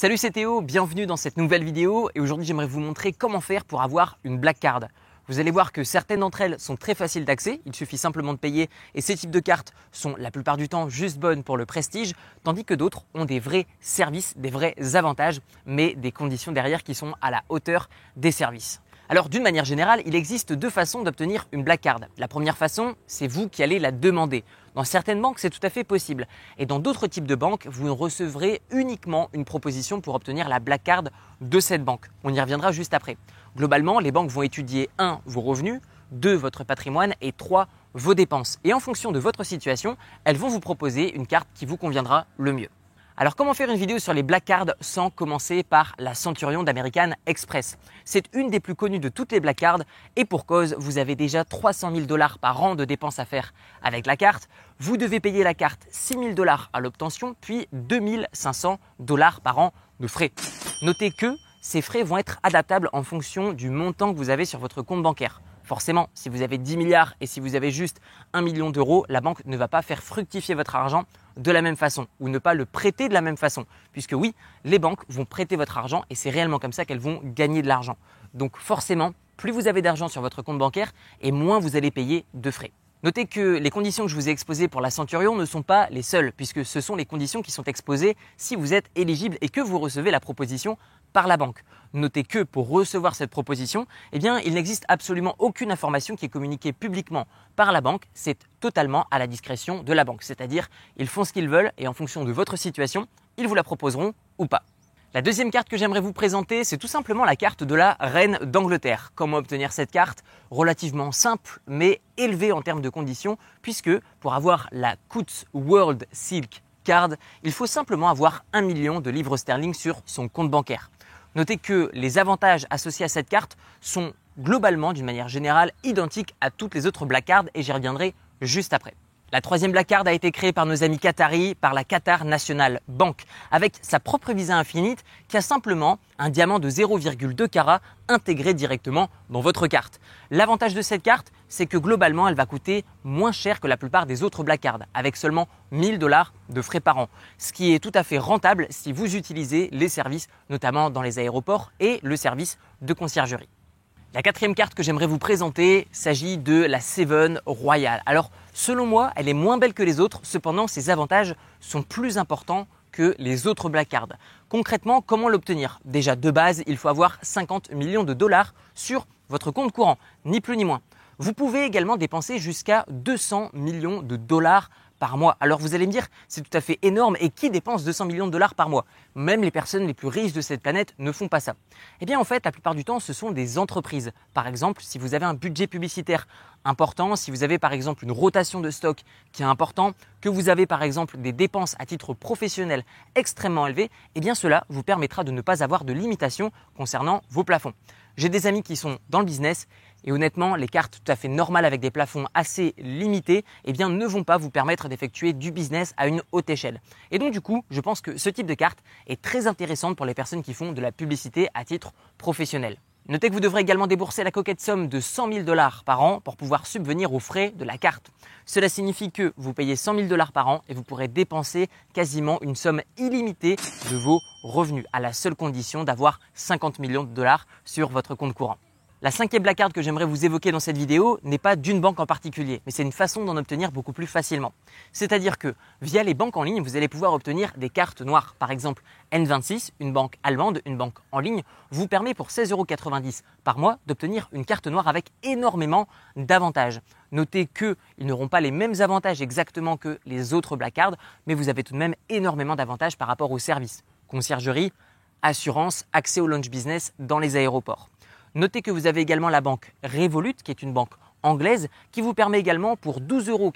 Salut c'est Théo, bienvenue dans cette nouvelle vidéo et aujourd'hui j'aimerais vous montrer comment faire pour avoir une black card. Vous allez voir que certaines d'entre elles sont très faciles d'accès, il suffit simplement de payer et ces types de cartes sont la plupart du temps juste bonnes pour le prestige, tandis que d'autres ont des vrais services, des vrais avantages, mais des conditions derrière qui sont à la hauteur des services. Alors d'une manière générale, il existe deux façons d'obtenir une black card. La première façon, c'est vous qui allez la demander. Dans certaines banques, c'est tout à fait possible. Et dans d'autres types de banques, vous recevrez uniquement une proposition pour obtenir la black card de cette banque. On y reviendra juste après. Globalement, les banques vont étudier 1. vos revenus, 2. votre patrimoine et 3. vos dépenses. Et en fonction de votre situation, elles vont vous proposer une carte qui vous conviendra le mieux. Alors comment faire une vidéo sur les black cards sans commencer par la Centurion d'American Express? C'est une des plus connues de toutes les black cards et pour cause, vous avez déjà 300 000 dollars par an de dépenses à faire avec la carte. Vous devez payer la carte 6 000 dollars à l'obtention puis 2 500 dollars par an de frais. Notez que ces frais vont être adaptables en fonction du montant que vous avez sur votre compte bancaire. Forcément, si vous avez 10 milliards et si vous avez juste 1 million d'euros, la banque ne va pas faire fructifier votre argent de la même façon ou ne pas le prêter de la même façon. Puisque oui, les banques vont prêter votre argent et c'est réellement comme ça qu'elles vont gagner de l'argent. Donc forcément, plus vous avez d'argent sur votre compte bancaire et moins vous allez payer de frais. Notez que les conditions que je vous ai exposées pour la Centurion ne sont pas les seules, puisque ce sont les conditions qui sont exposées si vous êtes éligible et que vous recevez la proposition par la banque. Notez que pour recevoir cette proposition, eh il n'existe absolument aucune information qui est communiquée publiquement par la banque. C'est totalement à la discrétion de la banque. C'est-à-dire, ils font ce qu'ils veulent et en fonction de votre situation, ils vous la proposeront ou pas. La deuxième carte que j'aimerais vous présenter, c'est tout simplement la carte de la reine d'Angleterre. Comment obtenir cette carte? Relativement simple, mais élevée en termes de conditions, puisque pour avoir la Coutts World Silk Card, il faut simplement avoir un million de livres sterling sur son compte bancaire. Notez que les avantages associés à cette carte sont globalement, d'une manière générale, identiques à toutes les autres Black Cards et j'y reviendrai juste après. La troisième Black Card a été créée par nos amis qataris, par la Qatar National Bank, avec sa propre Visa Infinite qui a simplement un diamant de 0,2 carat intégré directement dans votre carte. L'avantage de cette carte, c'est que globalement, elle va coûter moins cher que la plupart des autres Black Cards, avec seulement 1000 dollars de frais par an, ce qui est tout à fait rentable si vous utilisez les services, notamment dans les aéroports et le service de conciergerie. La quatrième carte que j'aimerais vous présenter s'agit de la Seven Royal. Selon moi, elle est moins belle que les autres, cependant, ses avantages sont plus importants que les autres Black Cards. Concrètement, comment l'obtenir? Déjà, de base, il faut avoir 50 millions de dollars sur votre compte courant, ni plus ni moins. Vous pouvez également dépenser jusqu'à 200 millions de dollars par mois. Alors vous allez me dire, c'est tout à fait énorme et qui dépense 200 millions de dollars par mois? Même les personnes les plus riches de cette planète ne font pas ça. Eh bien en fait, la plupart du temps, ce sont des entreprises. Par exemple, si vous avez un budget publicitaire important, si vous avez par exemple une rotation de stock qui est important, que vous avez par exemple des dépenses à titre professionnel extrêmement élevées, eh bien cela vous permettra de ne pas avoir de limitation concernant vos plafonds. J'ai des amis qui sont dans le business et honnêtement, les cartes tout à fait normales avec des plafonds assez limités, eh bien, ne vont pas vous permettre d'effectuer du business à une haute échelle. Et donc, du coup, je pense que ce type de carte est très intéressante pour les personnes qui font de la publicité à titre professionnel. Notez que vous devrez également débourser la coquette somme de 100 000 dollars par an pour pouvoir subvenir aux frais de la carte. Cela signifie que vous payez 100 000 dollars par an et vous pourrez dépenser quasiment une somme illimitée de vos revenus, à la seule condition d'avoir 50 millions de dollars sur votre compte courant. La cinquième black card que j'aimerais vous évoquer dans cette vidéo n'est pas d'une banque en particulier, mais c'est une façon d'en obtenir beaucoup plus facilement. C'est-à-dire que via les banques en ligne, vous allez pouvoir obtenir des cartes noires. Par exemple, N26, une banque allemande, une banque en ligne, vous permet pour 16,90€ par mois d'obtenir une carte noire avec énormément d'avantages. Notez qu'ils n'auront pas les mêmes avantages exactement que les autres black cards, mais vous avez tout de même énormément d'avantages par rapport aux services. Conciergerie, assurance, accès au launch business dans les aéroports. Notez que vous avez également la banque Revolut, qui est une banque anglaise, qui vous permet également pour 12,99 euros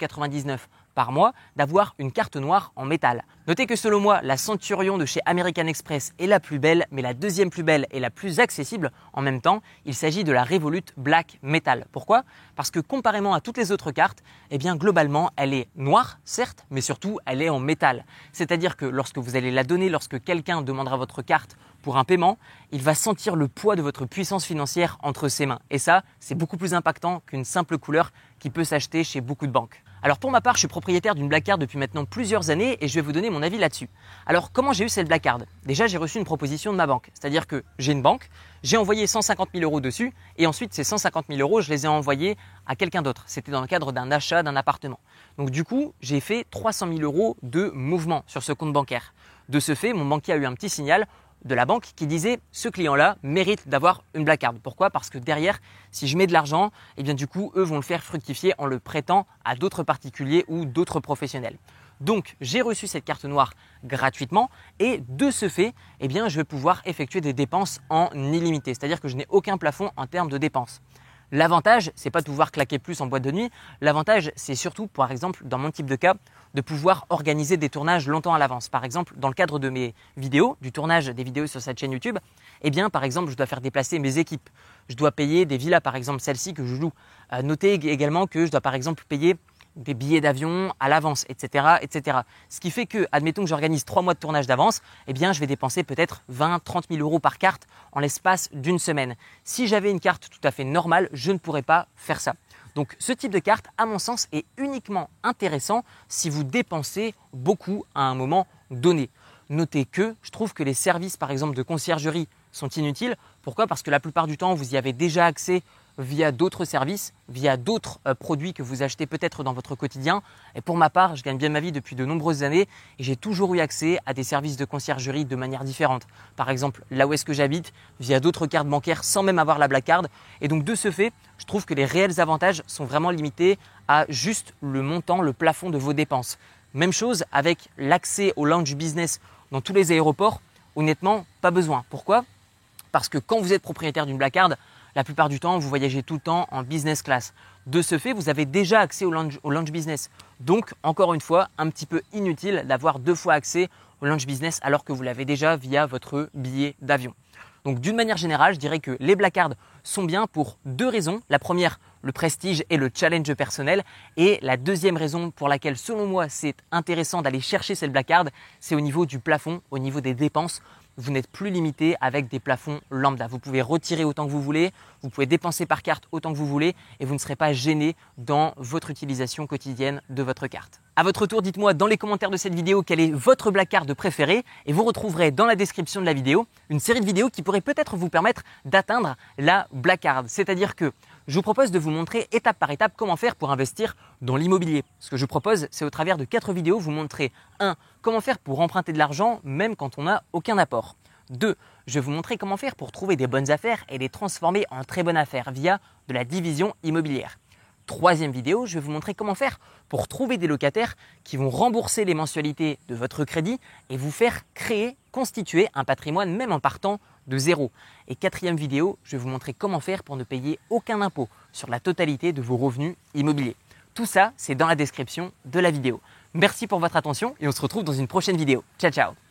par mois d'avoir une carte noire en métal. Notez que selon moi, la Centurion de chez American Express est la plus belle, mais la deuxième plus belle et la plus accessible en même temps. Il s'agit de la Revolut Black Metal. Pourquoi? Parce que comparément à toutes les autres cartes, eh bien globalement, elle est noire, certes, mais surtout elle est en métal. C'est-à-dire que lorsque vous allez la donner, lorsque quelqu'un demandera votre carte pour un paiement, il va sentir le poids de votre puissance financière entre ses mains. Et ça, c'est beaucoup plus impactant qu'une simple couleur qui peut s'acheter chez beaucoup de banques. Alors pour ma part, je suis propriétaire d'une Black Card depuis maintenant plusieurs années et je vais vous donner mon avis là-dessus. Alors comment j'ai eu cette Black Card Déjà, j'ai reçu une proposition de ma banque, c'est-à-dire que j'ai une banque, j'ai envoyé 150 000 euros dessus et ensuite ces 150 000 euros, je les ai envoyés à quelqu'un d'autre. C'était dans le cadre d'un achat d'un appartement. Donc du coup, j'ai fait 300 000 euros de mouvement sur ce compte bancaire. De ce fait, mon banquier a eu un petit signal de la banque qui disait ce client-là mérite d'avoir une black card. Pourquoi? Parce que derrière, si je mets de l'argent, eh bien du coup, eux vont le faire fructifier en le prêtant à d'autres particuliers ou d'autres professionnels. Donc, j'ai reçu cette carte noire gratuitement et de ce fait, eh bien, je vais pouvoir effectuer des dépenses en illimité. C'est-à-dire que je n'ai aucun plafond en termes de dépenses. L'avantage, c'est pas de pouvoir claquer plus en boîte de nuit. L'avantage, c'est surtout, par exemple, dans mon type de cas, de pouvoir organiser des tournages longtemps à l'avance. Par exemple, dans le cadre de mes vidéos, du tournage des vidéos sur cette chaîne YouTube, eh bien, par exemple, je dois faire déplacer mes équipes. Je dois payer des villas, par exemple, celle-ci que je loue. Notez également que je dois, par exemple, payer des billets d'avion à l'avance, etc., etc. Ce qui fait que, admettons que j'organise trois mois de tournage d'avance, eh bien, je vais dépenser peut-être 20, 30 000 euros par carte en l'espace d'une semaine. Si j'avais une carte tout à fait normale, je ne pourrais pas faire ça. Donc, ce type de carte, à mon sens, est uniquement intéressant si vous dépensez beaucoup à un moment donné. Notez que je trouve que les services, par exemple, de conciergerie sont inutiles. Pourquoi? Parce que la plupart du temps, vous y avez déjà accès via d'autres services, via d'autres euh, produits que vous achetez peut-être dans votre quotidien. Et pour ma part, je gagne bien ma vie depuis de nombreuses années et j'ai toujours eu accès à des services de conciergerie de manière différente. Par exemple, là où est-ce que j'habite, via d'autres cartes bancaires sans même avoir la Black Card. Et donc de ce fait, je trouve que les réels avantages sont vraiment limités à juste le montant, le plafond de vos dépenses. Même chose avec l'accès au lounge business dans tous les aéroports. Honnêtement, pas besoin. Pourquoi? Parce que quand vous êtes propriétaire d'une Black Card, la plupart du temps, vous voyagez tout le temps en business class. De ce fait, vous avez déjà accès au lounge, business. Donc, encore une fois, un petit peu inutile d'avoir deux fois accès au lounge business alors que vous l'avez déjà via votre billet d'avion. Donc, d'une manière générale, je dirais que les Black Cards sont bien pour deux raisons. La première, le prestige et le challenge personnel. Et la deuxième raison pour laquelle, selon moi, c'est intéressant d'aller chercher cette Black Card, c'est au niveau du plafond, au niveau des dépenses vous n'êtes plus limité avec des plafonds lambda. Vous pouvez retirer autant que vous voulez, vous pouvez dépenser par carte autant que vous voulez et vous ne serez pas gêné dans votre utilisation quotidienne de votre carte. À votre tour, dites-moi dans les commentaires de cette vidéo quelle est votre black card préférée et vous retrouverez dans la description de la vidéo une série de vidéos qui pourrait peut-être vous permettre d'atteindre la black card. C'est-à-dire que je vous propose de vous montrer étape par étape comment faire pour investir dans l'immobilier. Ce que je propose, c'est au travers de quatre vidéos vous montrer 1. Comment faire pour emprunter de l'argent même quand on n'a aucun apport. 2. Je vais vous montrer comment faire pour trouver des bonnes affaires et les transformer en très bonnes affaires via de la division immobilière. Troisième vidéo, je vais vous montrer comment faire pour trouver des locataires qui vont rembourser les mensualités de votre crédit et vous faire créer, constituer un patrimoine même en partant de zéro. Et quatrième vidéo, je vais vous montrer comment faire pour ne payer aucun impôt sur la totalité de vos revenus immobiliers. Tout ça, c'est dans la description de la vidéo. Merci pour votre attention et on se retrouve dans une prochaine vidéo. Ciao ciao